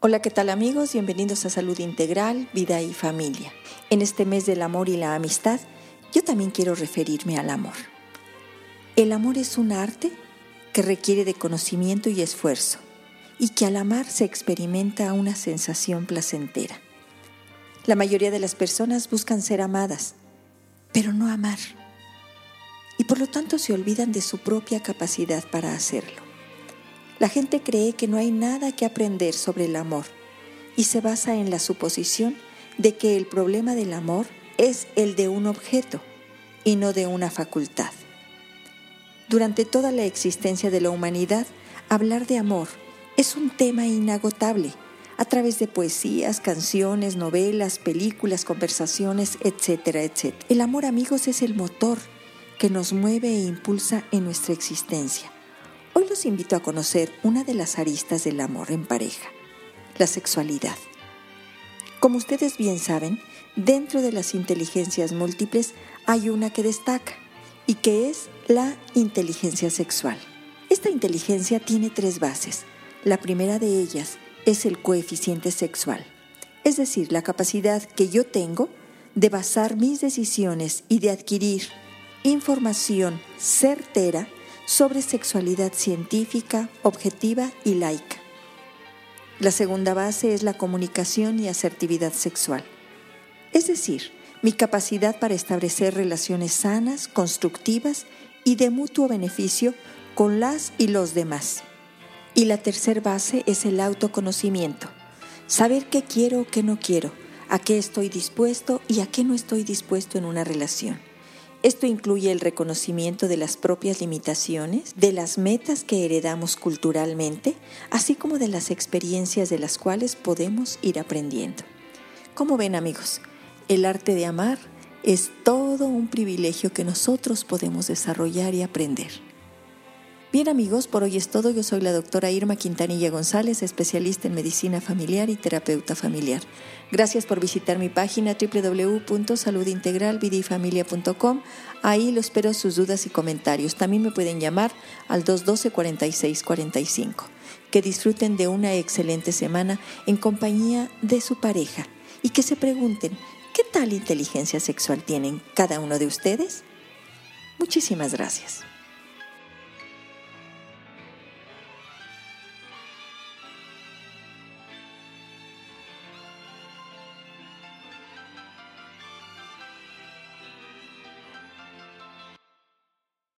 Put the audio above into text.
Hola, ¿qué tal amigos? Bienvenidos a Salud Integral, Vida y Familia. En este mes del amor y la amistad, yo también quiero referirme al amor. El amor es un arte que requiere de conocimiento y esfuerzo y que al amar se experimenta una sensación placentera. La mayoría de las personas buscan ser amadas, pero no amar. Y por lo tanto se olvidan de su propia capacidad para hacerlo. La gente cree que no hay nada que aprender sobre el amor y se basa en la suposición de que el problema del amor es el de un objeto y no de una facultad. Durante toda la existencia de la humanidad, hablar de amor es un tema inagotable a través de poesías, canciones, novelas, películas, conversaciones, etcétera, etcétera. El amor, amigos, es el motor que nos mueve e impulsa en nuestra existencia. Los invito a conocer una de las aristas del amor en pareja, la sexualidad. Como ustedes bien saben, dentro de las inteligencias múltiples hay una que destaca y que es la inteligencia sexual. Esta inteligencia tiene tres bases. La primera de ellas es el coeficiente sexual, es decir, la capacidad que yo tengo de basar mis decisiones y de adquirir información certera sobre sexualidad científica, objetiva y laica. La segunda base es la comunicación y asertividad sexual, es decir, mi capacidad para establecer relaciones sanas, constructivas y de mutuo beneficio con las y los demás. Y la tercera base es el autoconocimiento, saber qué quiero o qué no quiero, a qué estoy dispuesto y a qué no estoy dispuesto en una relación. Esto incluye el reconocimiento de las propias limitaciones, de las metas que heredamos culturalmente, así como de las experiencias de las cuales podemos ir aprendiendo. Como ven amigos, el arte de amar es todo un privilegio que nosotros podemos desarrollar y aprender. Bien amigos, por hoy es todo. Yo soy la doctora Irma Quintanilla González, especialista en medicina familiar y terapeuta familiar. Gracias por visitar mi página www.saludintegralvidifamilia.com. Ahí lo espero sus dudas y comentarios. También me pueden llamar al 212-4645. Que disfruten de una excelente semana en compañía de su pareja y que se pregunten, ¿qué tal inteligencia sexual tienen cada uno de ustedes? Muchísimas gracias.